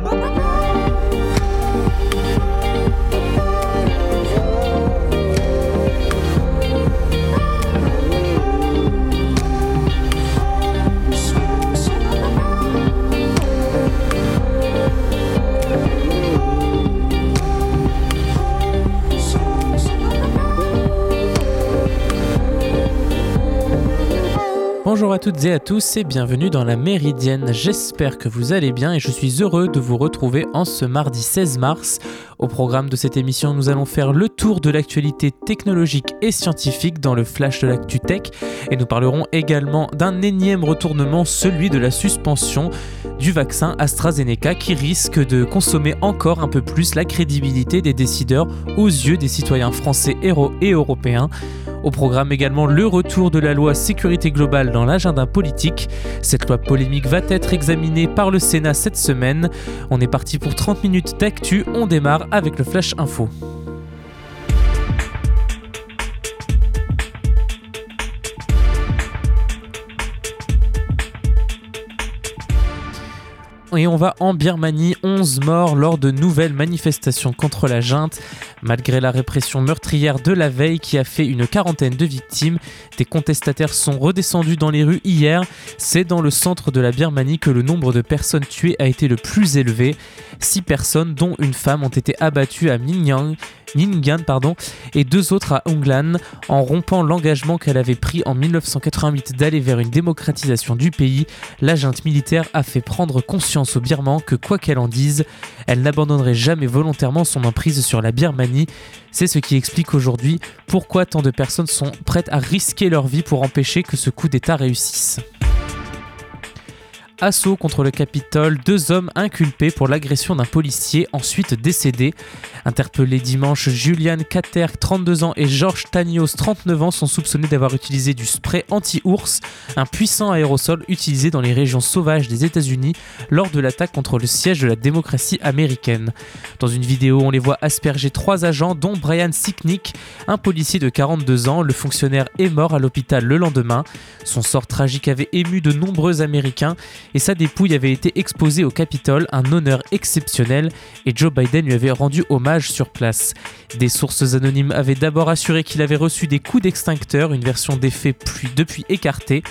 Bye-bye. Bonjour à toutes et à tous et bienvenue dans la Méridienne. J'espère que vous allez bien et je suis heureux de vous retrouver en ce mardi 16 mars. Au programme de cette émission, nous allons faire le tour de l'actualité technologique et scientifique dans le flash de l'actu tech et nous parlerons également d'un énième retournement, celui de la suspension du vaccin AstraZeneca qui risque de consommer encore un peu plus la crédibilité des décideurs aux yeux des citoyens français et européens. Au programme également le retour de la loi sécurité globale dans l'agenda politique. Cette loi polémique va être examinée par le Sénat cette semaine. On est parti pour 30 minutes d'actu, on démarre avec le Flash Info. Et on va en Birmanie, 11 morts lors de nouvelles manifestations contre la junte. Malgré la répression meurtrière de la veille qui a fait une quarantaine de victimes, des contestataires sont redescendus dans les rues hier. C'est dans le centre de la Birmanie que le nombre de personnes tuées a été le plus élevé. Six personnes, dont une femme, ont été abattues à Mingyang et deux autres à Onglan en rompant l'engagement qu'elle avait pris en 1988 d'aller vers une démocratisation du pays. La junte militaire a fait prendre conscience aux Birmans que quoi qu'elle en dise, elle n'abandonnerait jamais volontairement son emprise sur la Birmanie. C'est ce qui explique aujourd'hui pourquoi tant de personnes sont prêtes à risquer leur vie pour empêcher que ce coup d'État réussisse. Assaut contre le Capitole, deux hommes inculpés pour l'agression d'un policier, ensuite décédé. Interpellés dimanche, Julian Cater, 32 ans, et Georges Tanios, 39 ans, sont soupçonnés d'avoir utilisé du spray anti-ours, un puissant aérosol utilisé dans les régions sauvages des États-Unis lors de l'attaque contre le siège de la démocratie américaine. Dans une vidéo, on les voit asperger trois agents, dont Brian Sicknick, un policier de 42 ans. Le fonctionnaire est mort à l'hôpital le lendemain. Son sort tragique avait ému de nombreux Américains et sa dépouille avait été exposée au Capitole, un honneur exceptionnel, et Joe Biden lui avait rendu hommage sur place. Des sources anonymes avaient d'abord assuré qu'il avait reçu des coups d'extincteur, une version des faits puis depuis écartée.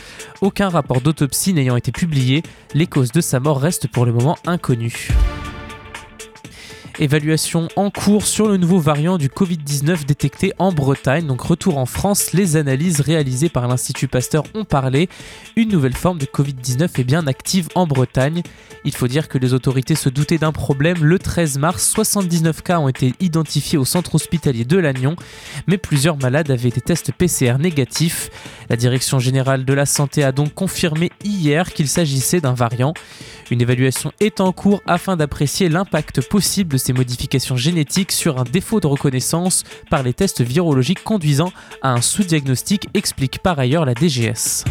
Aucun rapport d'autopsie n'ayant été publié, les causes de sa mort restent pour le moment inconnues. Évaluation en cours sur le nouveau variant du Covid-19 détecté en Bretagne. Donc retour en France, les analyses réalisées par l'Institut Pasteur ont parlé. Une nouvelle forme de Covid-19 est bien active en Bretagne. Il faut dire que les autorités se doutaient d'un problème. Le 13 mars, 79 cas ont été identifiés au centre hospitalier de Lannion, mais plusieurs malades avaient été tests PCR négatifs. La Direction générale de la santé a donc confirmé hier qu'il s'agissait d'un variant. Une évaluation est en cours afin d'apprécier l'impact possible de ces modifications génétiques sur un défaut de reconnaissance par les tests virologiques conduisant à un sous-diagnostic, explique par ailleurs la DGS.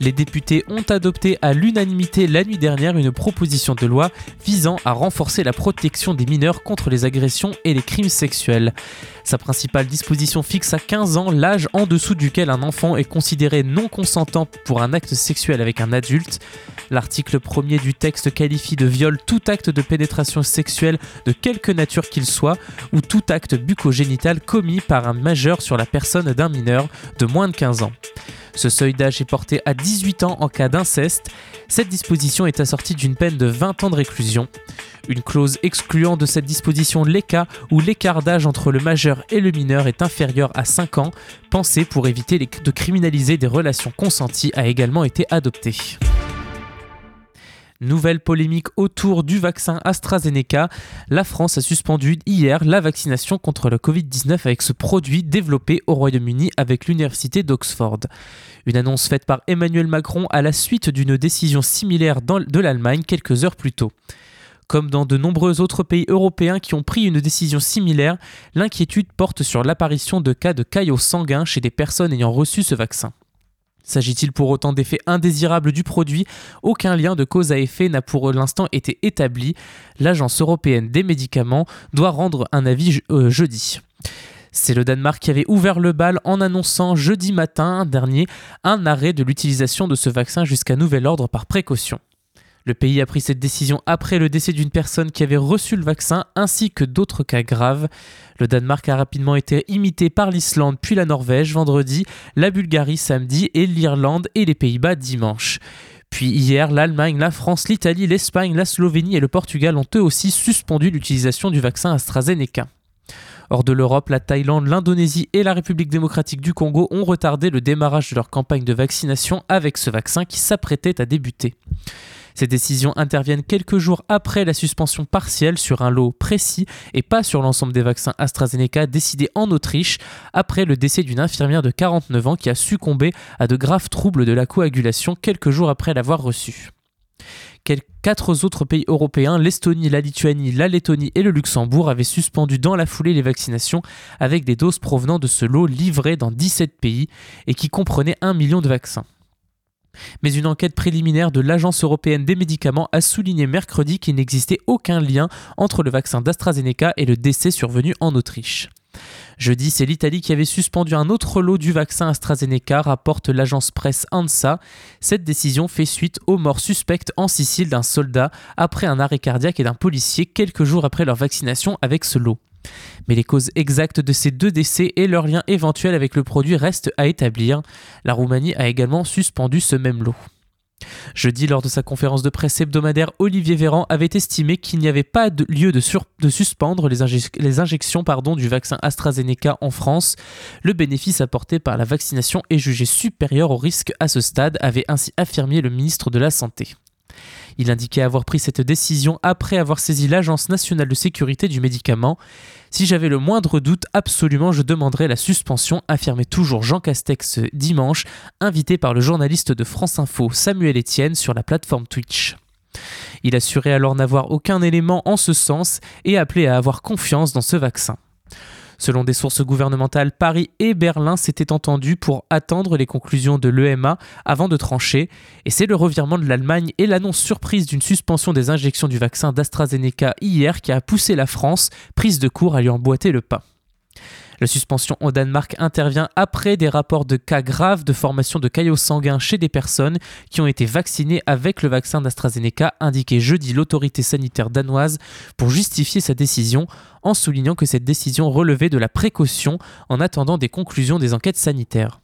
Les députés ont adopté à l'unanimité la nuit dernière une proposition de loi visant à renforcer la protection des mineurs contre les agressions et les crimes sexuels. Sa principale disposition fixe à 15 ans l'âge en dessous duquel un enfant est considéré non consentant pour un acte sexuel avec un adulte. L'article premier du texte qualifie de viol tout acte de pénétration sexuelle de quelque nature qu'il soit ou tout acte bucogénital commis par un majeur sur la personne d'un mineur de moins de 15 ans. Ce seuil d'âge est porté à 18 ans en cas d'inceste. Cette disposition est assortie d'une peine de 20 ans de réclusion. Une clause excluant de cette disposition les cas où l'écart d'âge entre le majeur et le mineur est inférieur à 5 ans, pensée pour éviter de criminaliser des relations consenties, a également été adoptée. Nouvelle polémique autour du vaccin AstraZeneca. La France a suspendu hier la vaccination contre le Covid-19 avec ce produit développé au Royaume-Uni avec l'université d'Oxford. Une annonce faite par Emmanuel Macron à la suite d'une décision similaire de l'Allemagne quelques heures plus tôt. Comme dans de nombreux autres pays européens qui ont pris une décision similaire, l'inquiétude porte sur l'apparition de cas de caillots sanguins chez des personnes ayant reçu ce vaccin. S'agit-il pour autant d'effets indésirables du produit? Aucun lien de cause à effet n'a pour l'instant été établi. L'Agence européenne des médicaments doit rendre un avis euh, jeudi. C'est le Danemark qui avait ouvert le bal en annonçant jeudi matin dernier un arrêt de l'utilisation de ce vaccin jusqu'à nouvel ordre par précaution. Le pays a pris cette décision après le décès d'une personne qui avait reçu le vaccin ainsi que d'autres cas graves. Le Danemark a rapidement été imité par l'Islande puis la Norvège vendredi, la Bulgarie samedi et l'Irlande et les Pays-Bas dimanche. Puis hier, l'Allemagne, la France, l'Italie, l'Espagne, la Slovénie et le Portugal ont eux aussi suspendu l'utilisation du vaccin AstraZeneca. Hors de l'Europe, la Thaïlande, l'Indonésie et la République démocratique du Congo ont retardé le démarrage de leur campagne de vaccination avec ce vaccin qui s'apprêtait à débuter. Ces décisions interviennent quelques jours après la suspension partielle sur un lot précis et pas sur l'ensemble des vaccins AstraZeneca décidés en Autriche après le décès d'une infirmière de 49 ans qui a succombé à de graves troubles de la coagulation quelques jours après l'avoir reçu quatre autres pays européens, l'Estonie, la Lituanie, la Lettonie et le Luxembourg, avaient suspendu dans la foulée les vaccinations avec des doses provenant de ce lot livré dans 17 pays et qui comprenait 1 million de vaccins. Mais une enquête préliminaire de l'Agence européenne des médicaments a souligné mercredi qu'il n'existait aucun lien entre le vaccin d'AstraZeneca et le décès survenu en Autriche. Jeudi, c'est l'Italie qui avait suspendu un autre lot du vaccin AstraZeneca, rapporte l'agence presse ANSA. Cette décision fait suite aux morts suspectes en Sicile d'un soldat après un arrêt cardiaque et d'un policier quelques jours après leur vaccination avec ce lot. Mais les causes exactes de ces deux décès et leur lien éventuel avec le produit restent à établir. La Roumanie a également suspendu ce même lot. Jeudi, lors de sa conférence de presse hebdomadaire, Olivier Véran avait estimé qu'il n'y avait pas lieu de, suspendre les, injections du vaccin AstraZeneca en France. Le bénéfice apporté par la vaccination est jugé supérieur au risque à ce stade, avait ainsi affirmé le ministre de la Santé. Il indiquait avoir pris cette décision après avoir saisi l'Agence nationale de sécurité du médicament. Si j'avais le moindre doute, absolument je demanderais la suspension, affirmait toujours Jean Castex dimanche, invité par le journaliste de France Info Samuel Etienne sur la plateforme Twitch. Il assurait alors n'avoir aucun élément en ce sens et appelait à avoir confiance dans ce vaccin. Selon des sources gouvernementales, Paris et Berlin s'étaient entendus pour attendre les conclusions de l'EMA avant de trancher, et c'est le revirement de l'Allemagne et l'annonce surprise d'une suspension des injections du vaccin d'AstraZeneca hier qui a poussé la France, prise de court, à lui emboîter le pas. La suspension au Danemark intervient après des rapports de cas graves de formation de caillots sanguins chez des personnes qui ont été vaccinées avec le vaccin d'AstraZeneca, indiqué jeudi l'autorité sanitaire danoise pour justifier sa décision en soulignant que cette décision relevait de la précaution en attendant des conclusions des enquêtes sanitaires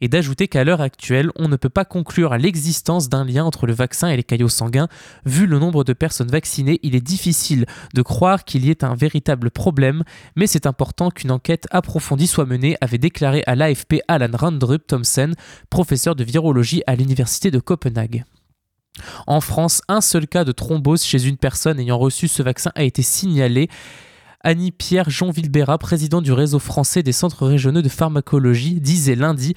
et d'ajouter qu'à l'heure actuelle, on ne peut pas conclure à l'existence d'un lien entre le vaccin et les caillots sanguins. Vu le nombre de personnes vaccinées, il est difficile de croire qu'il y ait un véritable problème, mais c'est important qu'une enquête approfondie soit menée, avait déclaré à l'AFP Alan Randrup Thompson, professeur de virologie à l'université de Copenhague. En France, un seul cas de thrombose chez une personne ayant reçu ce vaccin a été signalé. Annie-Pierre Jean Vilbera, président du réseau français des centres régionaux de pharmacologie, disait lundi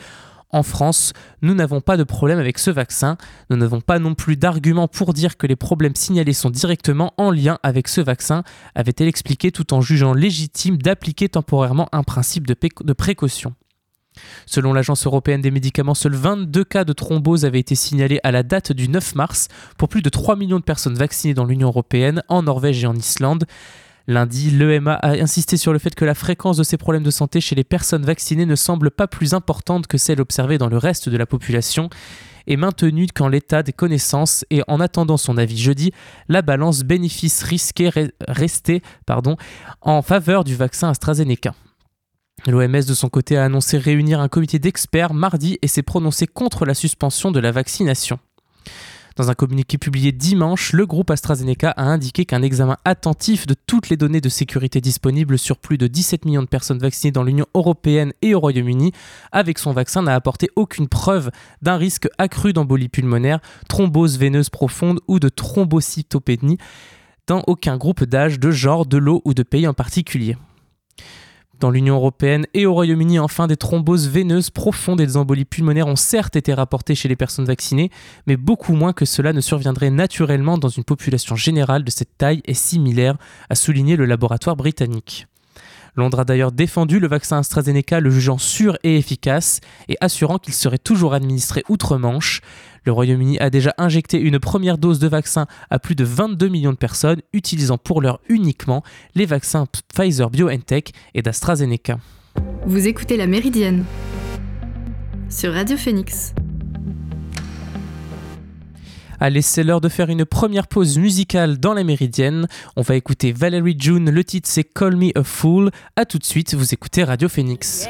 en France, nous n'avons pas de problème avec ce vaccin. Nous n'avons pas non plus d'arguments pour dire que les problèmes signalés sont directement en lien avec ce vaccin, avait-elle expliqué tout en jugeant légitime d'appliquer temporairement un principe de, de précaution. Selon l'Agence européenne des médicaments, seuls 22 cas de thrombose avaient été signalés à la date du 9 mars pour plus de 3 millions de personnes vaccinées dans l'Union européenne, en Norvège et en Islande. Lundi, l'EMA a insisté sur le fait que la fréquence de ces problèmes de santé chez les personnes vaccinées ne semble pas plus importante que celle observée dans le reste de la population et maintenue qu'en l'état des connaissances et en attendant son avis jeudi, la balance bénéfice-risque restait pardon, en faveur du vaccin AstraZeneca. L'OMS de son côté a annoncé réunir un comité d'experts mardi et s'est prononcé contre la suspension de la vaccination. Dans un communiqué publié dimanche, le groupe AstraZeneca a indiqué qu'un examen attentif de toutes les données de sécurité disponibles sur plus de 17 millions de personnes vaccinées dans l'Union européenne et au Royaume-Uni avec son vaccin n'a apporté aucune preuve d'un risque accru d'embolie pulmonaire, thrombose veineuse profonde ou de thrombocytopénie dans aucun groupe d'âge, de genre, de l'eau ou de pays en particulier. Dans l'Union européenne et au Royaume-Uni, enfin, des thromboses veineuses profondes et des embolies pulmonaires ont certes été rapportées chez les personnes vaccinées, mais beaucoup moins que cela ne surviendrait naturellement dans une population générale de cette taille et similaire, a souligné le laboratoire britannique. Londres a d'ailleurs défendu le vaccin AstraZeneca, le jugeant sûr et efficace et assurant qu'il serait toujours administré outre-Manche. Le Royaume-Uni a déjà injecté une première dose de vaccin à plus de 22 millions de personnes, utilisant pour l'heure uniquement les vaccins Pfizer BioNTech et d'AstraZeneca. Vous écoutez La Méridienne sur Radio Phoenix. Allez, c'est l'heure de faire une première pause musicale dans la Méridienne. On va écouter Valerie June, le titre c'est Call Me a Fool. A tout de suite, vous écoutez Radio Phoenix.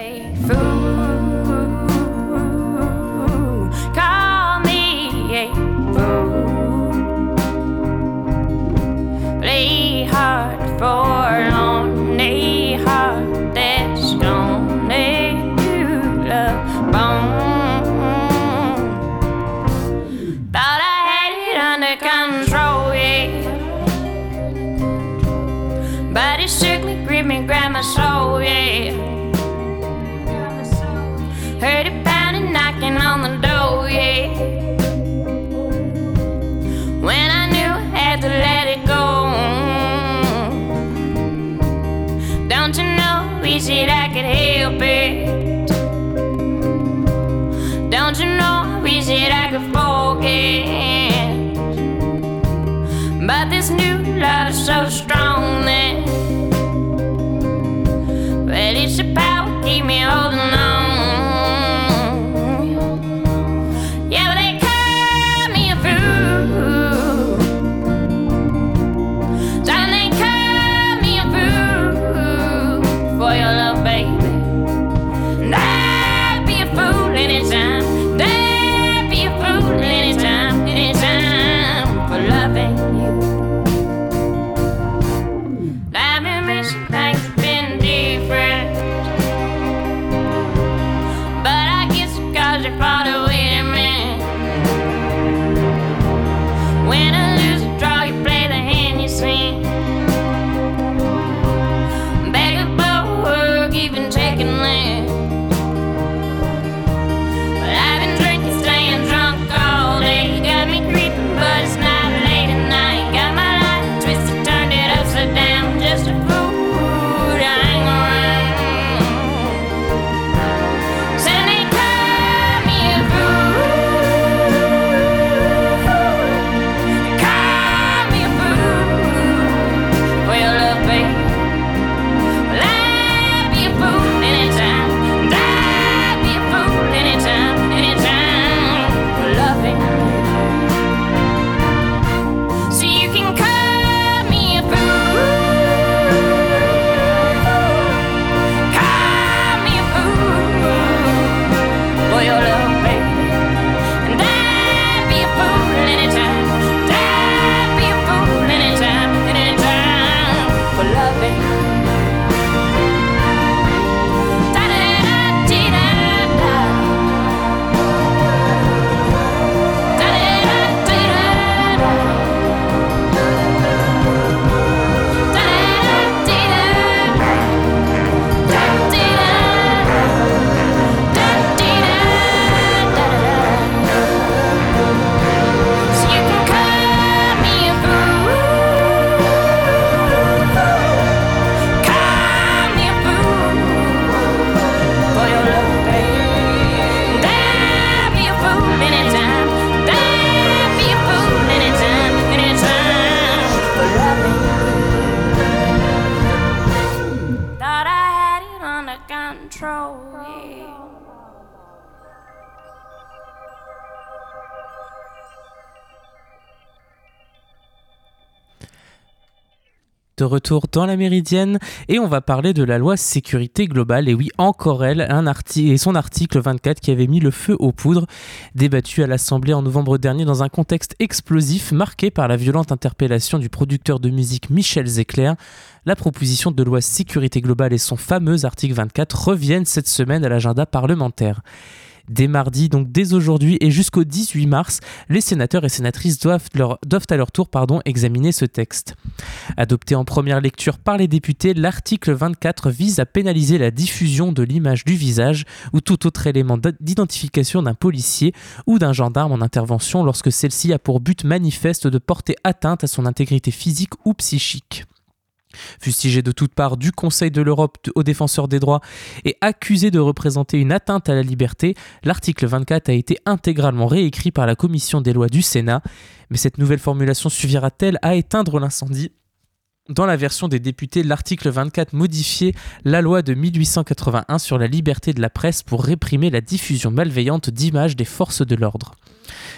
It's about retour dans la Méridienne et on va parler de la loi sécurité globale. Et oui, encore elle, un article et son article 24 qui avait mis le feu aux poudres, débattu à l'Assemblée en novembre dernier dans un contexte explosif marqué par la violente interpellation du producteur de musique Michel Zecler. La proposition de loi sécurité globale et son fameux article 24 reviennent cette semaine à l'agenda parlementaire. Dès mardi, donc dès aujourd'hui et jusqu'au 18 mars, les sénateurs et sénatrices doivent, à leur tour pardon, examiner ce texte. Adopté en première lecture par les députés, l'article 24 vise à pénaliser la diffusion de l'image du visage ou tout autre élément d'identification d'un policier ou d'un gendarme en intervention lorsque celle-ci a pour but manifeste de porter atteinte à son intégrité physique ou psychique. Fustigé de toutes parts du Conseil de l'Europe aux défenseurs des droits et accusé de représenter une atteinte à la liberté, l'article 24 a été intégralement réécrit par la Commission des lois du Sénat. Mais cette nouvelle formulation suffira-t-elle à éteindre l'incendie? Dans la version des députés, l'article 24 modifiait la loi de 1881 sur la liberté de la presse pour réprimer la diffusion malveillante d'images des forces de l'ordre.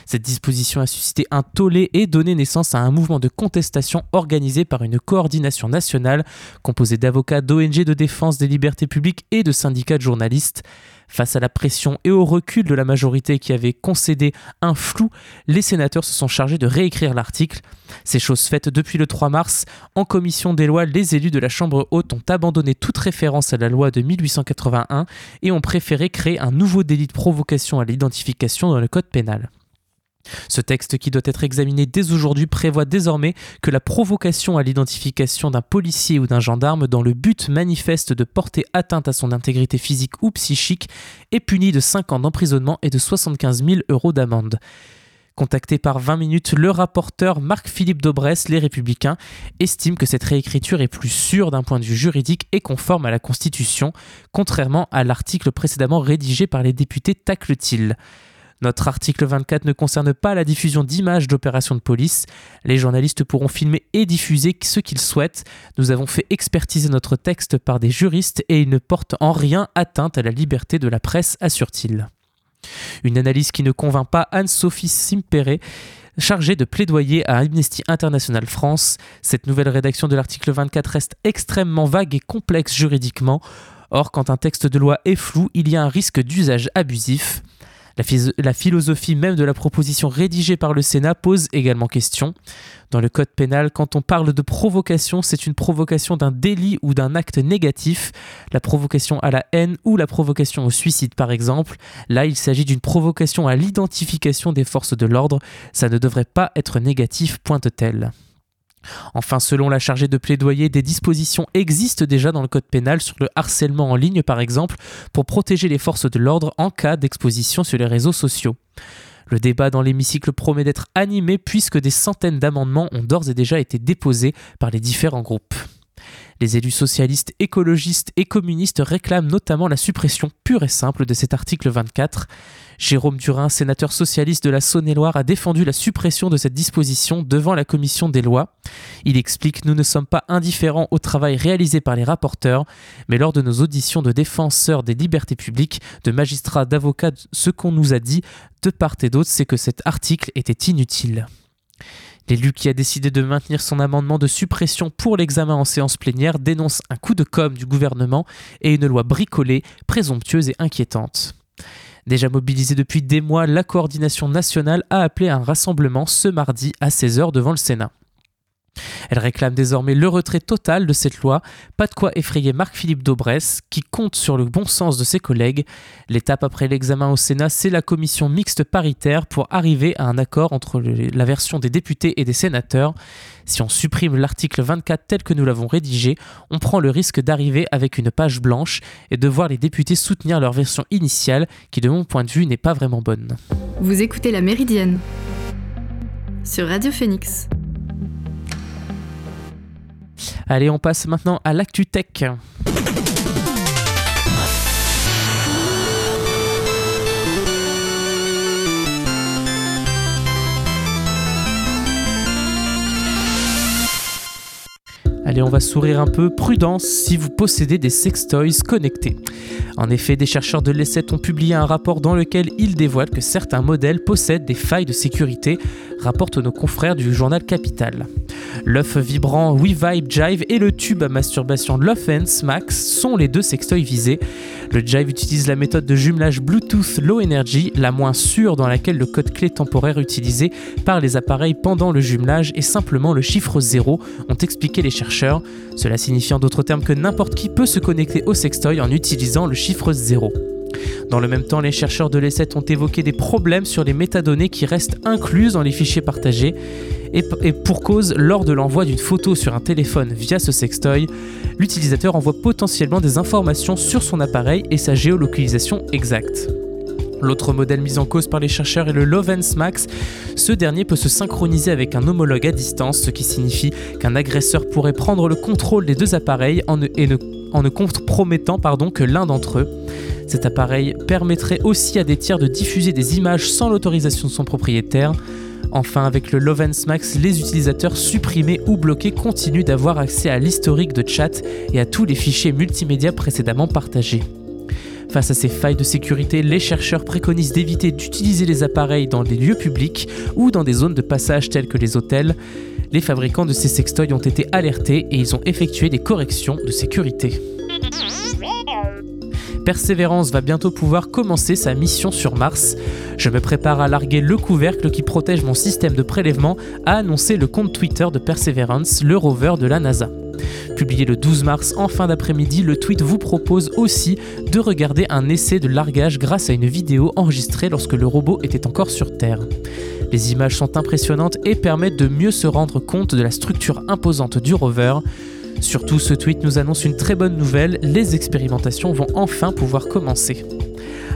Cette disposition a suscité un tollé et donné naissance à un mouvement de contestation organisé par une coordination nationale composée d'avocats, d'ONG de défense des libertés publiques et de syndicats de journalistes. Face à la pression et au recul de la majorité qui avait concédé un flou, les sénateurs se sont chargés de réécrire l'article. Ces choses faites depuis le 3 mars, en commission des lois, les élus de la Chambre haute ont abandonné toute référence à la loi de 1881 et ont préféré créer un nouveau délit de provocation à l'identification dans le code pénal. Ce texte qui doit être examiné dès aujourd'hui prévoit désormais que la provocation à l'identification d'un policier ou d'un gendarme dans le but manifeste de porter atteinte à son intégrité physique ou psychique est punie de 5 ans d'emprisonnement et de 75 000 euros d'amende. Contacté par 20 minutes, le rapporteur Marc-Philippe Daubresse, Les Républicains, estime que cette réécriture est plus sûre d'un point de vue juridique et conforme à la Constitution, contrairement à l'article précédemment rédigé par les députés Tacletil. Notre article 24 ne concerne pas la diffusion d'images d'opérations de police. Les journalistes pourront filmer et diffuser ce qu'ils souhaitent. Nous avons fait expertiser notre texte par des juristes et il ne porte en rien atteinte à la liberté de la presse, assure-t-il. Une analyse qui ne convainc pas Anne-Sophie Simpéré chargée de plaidoyer à Amnesty International France. Cette nouvelle rédaction de l'article 24 reste extrêmement vague et complexe juridiquement. Or, quand un texte de loi est flou, il y a un risque d'usage abusif. La, philosophie même de la proposition rédigée par le Sénat pose également question. Dans le Code pénal, quand on parle de provocation, c'est une provocation d'un délit ou d'un acte négatif, la provocation à la haine ou la provocation au suicide par exemple. Là, il s'agit d'une provocation à l'identification des forces de l'ordre, ça ne devrait pas être négatif, pointe-t-elle. Enfin, selon la chargée de plaidoyer, des dispositions existent déjà dans le Code pénal sur le harcèlement en ligne, par exemple, pour protéger les forces de l'ordre en cas d'exposition sur les réseaux sociaux. Le débat dans l'hémicycle promet d'être animé puisque des centaines d'amendements ont d'ores et déjà été déposés par les différents groupes. Les élus socialistes, écologistes et communistes réclament notamment la suppression pure et simple de cet article 24. Jérôme Durin, sénateur socialiste de la Saône-et-Loire, a défendu la suppression de cette disposition devant la commission des lois. Il explique Nous ne sommes pas indifférents au travail réalisé par les rapporteurs, mais lors de nos auditions de défenseurs des libertés publiques, de magistrats, d'avocats, ce qu'on nous a dit de part et d'autre, c'est que cet article était inutile. L'élu qui a décidé de maintenir son amendement de suppression pour l'examen en séance plénière dénonce un coup de com' du gouvernement et une loi bricolée, présomptueuse et inquiétante. Déjà mobilisée depuis des mois, la coordination nationale a appelé un rassemblement ce mardi à 16h devant le Sénat. Elle réclame désormais le retrait total de cette loi, pas de quoi effrayer Marc-Philippe Daubresse, qui compte sur le bon sens de ses collègues. L'étape après l'examen au Sénat, c'est la commission mixte paritaire pour arriver à un accord entre la version des députés et des sénateurs. Si on supprime l'article 24 tel que nous l'avons rédigé, on prend le risque d'arriver avec une page blanche et de voir les députés soutenir leur version initiale, qui de mon point de vue n'est pas vraiment bonne. Vous écoutez La Méridienne sur Radio Phoenix. Allez, on passe maintenant à l'actu tech. Allez, on va sourire un peu. Prudence si vous possédez des sextoys connectés. En effet, des chercheurs de l'ESSET ont publié un rapport dans lequel ils dévoilent que certains modèles possèdent des failles de sécurité, rapportent nos confrères du journal Capital. L'œuf vibrant WeVibe Jive et le tube à masturbation Lovens Max sont les deux sextoys visés. Le Jive utilise la méthode de jumelage Bluetooth Low Energy, la moins sûre dans laquelle le code clé temporaire utilisé par les appareils pendant le jumelage est simplement le chiffre 0, ont expliqué les chercheurs. Cela signifie en d'autres termes que n'importe qui peut se connecter au sextoy en utilisant le chiffre 0. Dans le même temps, les chercheurs de l'ESSET ont évoqué des problèmes sur les métadonnées qui restent incluses dans les fichiers partagés. Et, pour cause, lors de l'envoi d'une photo sur un téléphone via ce sextoy, l'utilisateur envoie potentiellement des informations sur son appareil et sa géolocalisation exacte. L'autre modèle mis en cause par les chercheurs est le Lovens Max. Ce dernier peut se synchroniser avec un homologue à distance, ce qui signifie qu'un agresseur pourrait prendre le contrôle des deux appareils en ne, compromettant que l'un d'entre eux. Cet appareil permettrait aussi à des tiers de diffuser des images sans l'autorisation de son propriétaire. Enfin, avec le Lovens Max, les utilisateurs supprimés ou bloqués continuent d'avoir accès à l'historique de chat et à tous les fichiers multimédia précédemment partagés. Face à ces failles de sécurité, les chercheurs préconisent d'éviter d'utiliser les appareils dans des lieux publics ou dans des zones de passage telles que les hôtels. Les fabricants de ces sextoys ont été alertés et ils ont effectué des corrections de sécurité. Persévérance va bientôt pouvoir commencer sa mission sur Mars. Je me prépare à larguer le couvercle qui protège mon système de prélèvement, a annoncé le compte Twitter de Perseverance, le rover de la NASA. Publié le 12 mars en fin d'après-midi, le tweet vous propose aussi de regarder un essai de largage grâce à une vidéo enregistrée lorsque le robot était encore sur Terre. Les images sont impressionnantes et permettent de mieux se rendre compte de la structure imposante du rover. Surtout, ce tweet nous annonce une très bonne nouvelle, les expérimentations vont enfin pouvoir commencer.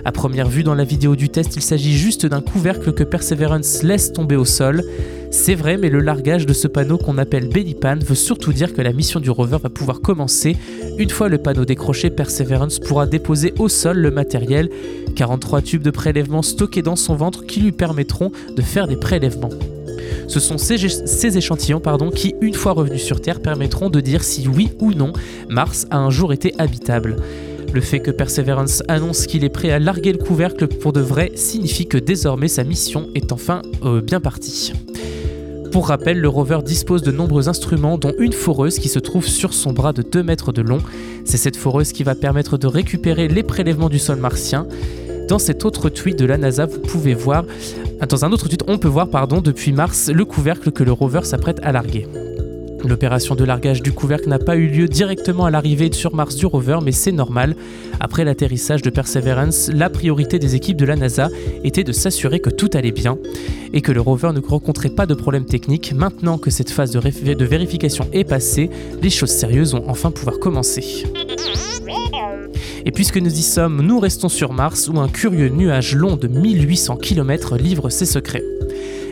À première vue dans la vidéo du test, il s'agit juste d'un couvercle que Perseverance laisse tomber au sol. C'est vrai, mais le largage de ce panneau qu'on appelle Bellypan veut surtout dire que la mission du rover va pouvoir commencer. Une fois le panneau décroché, Perseverance pourra déposer au sol le matériel, 43 tubes de prélèvement stockés dans son ventre qui lui permettront de faire des prélèvements. Ce sont ces, échantillons qui, une fois revenus sur Terre, permettront de dire si oui ou non Mars a un jour été habitable. Le fait que Perseverance annonce qu'il est prêt à larguer le couvercle pour de vrai signifie que désormais sa mission est enfin euh, bien partie. Pour rappel, le rover dispose de nombreux instruments, dont une foreuse qui se trouve sur son bras de 2 mètres de long. C'est cette foreuse qui va permettre de récupérer les prélèvements du sol martien. Dans cet autre tweet de la NASA, vous pouvez voir, dans un autre tweet, on peut voir pardon, depuis mars le couvercle que le rover s'apprête à larguer. L'opération de largage du couvercle n'a pas eu lieu directement à l'arrivée sur Mars du rover, mais c'est normal. Après l'atterrissage de Perseverance, la priorité des équipes de la NASA était de s'assurer que tout allait bien et que le rover ne rencontrait pas de problèmes techniques. Maintenant que cette phase de, vérification est passée, les choses sérieuses vont enfin pouvoir commencer. Et puisque nous y sommes, nous restons sur Mars où un curieux nuage long de 1800 km livre ses secrets.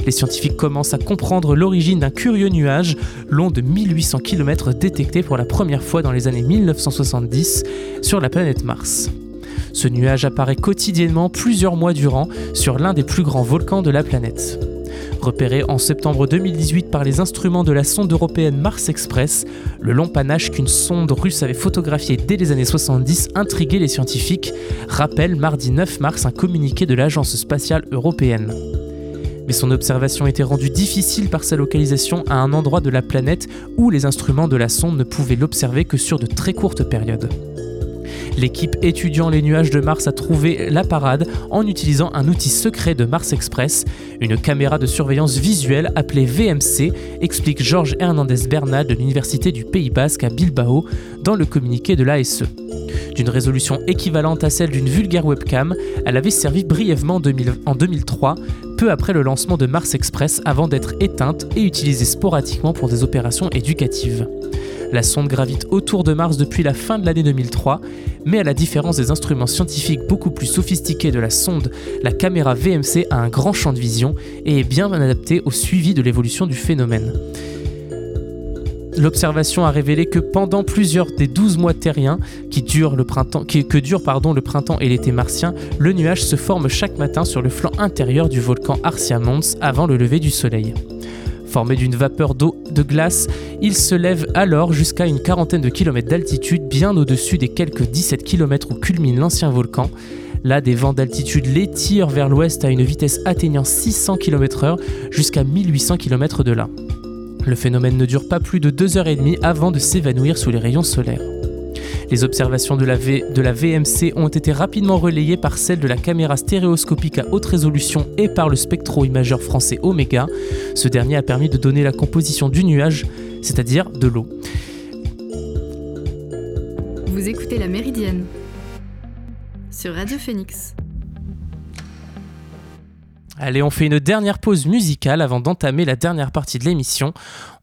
Les scientifiques commencent à comprendre l'origine d'un curieux nuage long de 1800 km détecté pour la première fois dans les années 1970 sur la planète Mars. Ce nuage apparaît quotidiennement plusieurs mois durant sur l'un des plus grands volcans de la planète. Repéré en septembre 2018 par les instruments de la sonde européenne Mars Express, le long panache qu'une sonde russe avait photographié dès les années 70 intriguait les scientifiques, rappelle mardi 9 mars un communiqué de l'Agence spatiale européenne mais son observation était rendue difficile par sa localisation à un endroit de la planète où les instruments de la sonde ne pouvaient l'observer que sur de très courtes périodes. L'équipe étudiant les nuages de Mars a trouvé la parade en utilisant un outil secret de Mars Express, une caméra de surveillance visuelle appelée VMC, explique Georges Hernandez Bernat de l'Université du Pays Basque à Bilbao dans le communiqué de l'ASE. D'une résolution équivalente à celle d'une vulgaire webcam, elle avait servi brièvement en 2003, peu après le lancement de Mars Express avant d'être éteinte et utilisée sporadiquement pour des opérations éducatives. La sonde gravite autour de Mars depuis la fin de l'année 2003, mais à la différence des instruments scientifiques beaucoup plus sophistiqués de la sonde, la caméra VMC a un grand champ de vision et est bien adaptée au suivi de l'évolution du phénomène. L'observation a révélé que pendant plusieurs des 12 mois terriens que durent pardon, le printemps et l'été martien, le nuage se forme chaque matin sur le flanc intérieur du volcan Arsia Mons avant le lever du soleil. Formé d'une vapeur d'eau de glace, il se lève alors jusqu'à une quarantaine de kilomètres d'altitude, bien au-dessus des quelques 17 km où culmine l'ancien volcan. Là, des vents d'altitude l'étirent vers l'ouest à une vitesse atteignant 600 km/h jusqu'à 1800 km de là. Le phénomène ne dure pas plus de 2h30 avant de s'évanouir sous les rayons solaires. Les observations de la, VMC ont été rapidement relayées par celles de la caméra stéréoscopique à haute résolution et par le spectro-imageur français Omega. Ce dernier a permis de donner la composition du nuage, c'est-à-dire de l'eau. Vous écoutez La Méridienne sur Radio Phoenix. Allez, on fait une dernière pause musicale avant d'entamer la dernière partie de l'émission.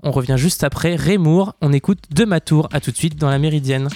On revient juste après. Rémour, on écoute de ma tour. À tout de suite dans la Méridienne.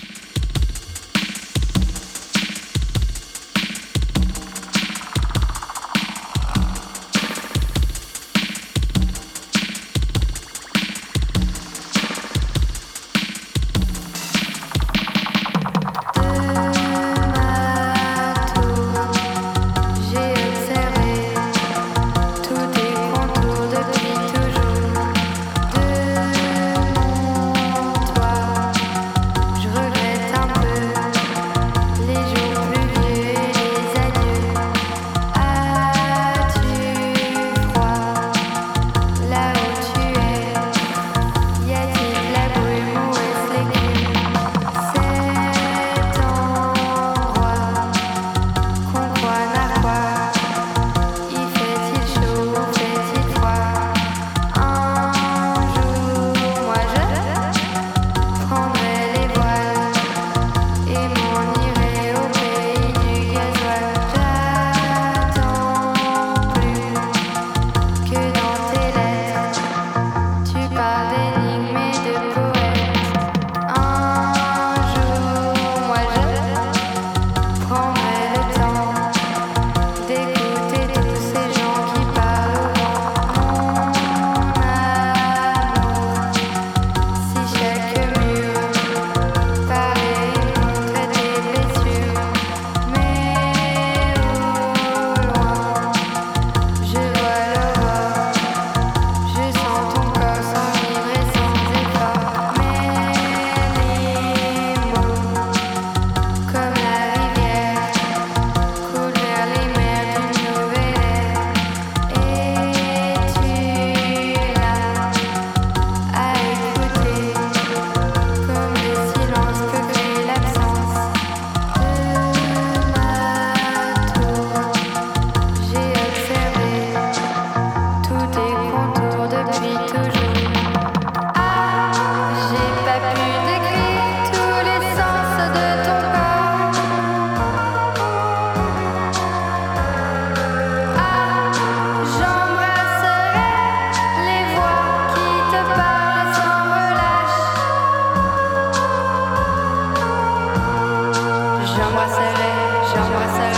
Janguaceré, Janguaceré.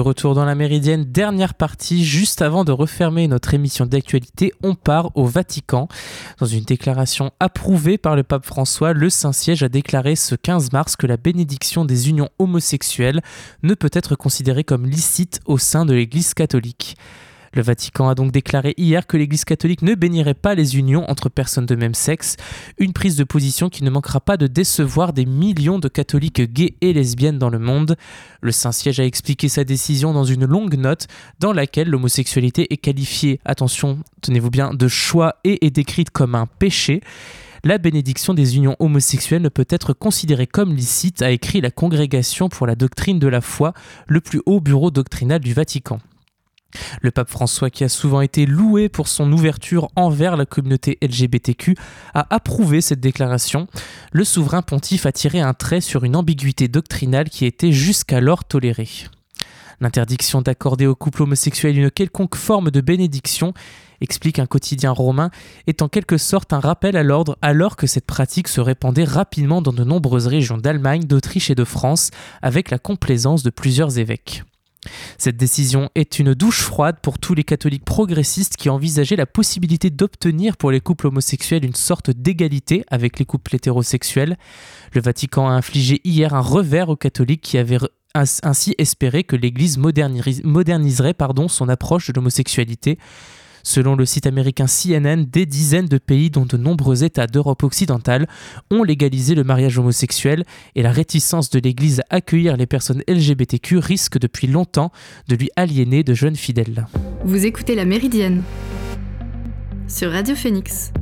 Retour dans la Méridienne, dernière partie, juste avant de refermer notre émission d'actualité, on part au Vatican. Dans une déclaration approuvée par le pape François, le Saint-Siège a déclaré ce 15 mars que la bénédiction des unions homosexuelles ne peut être considérée comme licite au sein de l'Église catholique. Le Vatican a donc déclaré hier que l'Église catholique ne bénirait pas les unions entre personnes de même sexe, une prise de position qui ne manquera pas de décevoir des millions de catholiques gays et lesbiennes dans le monde. Le Saint-Siège a expliqué sa décision dans une longue note dans laquelle l'homosexualité est qualifiée, attention, tenez-vous bien, de choix et est décrite comme un péché. La bénédiction des unions homosexuelles ne peut être considérée comme licite, a écrit la Congrégation pour la doctrine de la foi, le plus haut bureau doctrinal du Vatican. Le pape François, qui a souvent été loué pour son ouverture envers la communauté LGBTQ, a approuvé cette déclaration. Le souverain pontife a tiré un trait sur une ambiguïté doctrinale qui était jusqu'alors tolérée. L'interdiction d'accorder aux couples homosexuels une quelconque forme de bénédiction, explique un quotidien romain, est en quelque sorte un rappel à l'ordre alors que cette pratique se répandait rapidement dans de nombreuses régions d'Allemagne, d'Autriche et de France, avec la complaisance de plusieurs évêques. Cette décision est une douche froide pour tous les catholiques progressistes qui envisageaient la possibilité d'obtenir pour les couples homosexuels une sorte d'égalité avec les couples hétérosexuels. Le Vatican a infligé hier un revers aux catholiques qui avaient ainsi espéré que l'Église moderniserait son approche de l'homosexualité. Selon le site américain CNN, des dizaines de pays, dont de nombreux États d'Europe occidentale, ont légalisé le mariage homosexuel et la réticence de l'Église à accueillir les personnes LGBTQ risque depuis longtemps de lui aliéner de jeunes fidèles. Vous écoutez La Méridienne sur Radio Phoenix.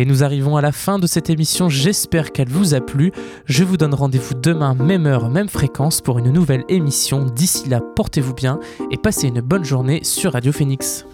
Et nous arrivons à la fin de cette émission, j'espère qu'elle vous a plu. Je vous donne rendez-vous demain, même heure, même fréquence, pour une nouvelle émission. D'ici là, portez-vous bien et passez une bonne journée sur Radio Phoenix.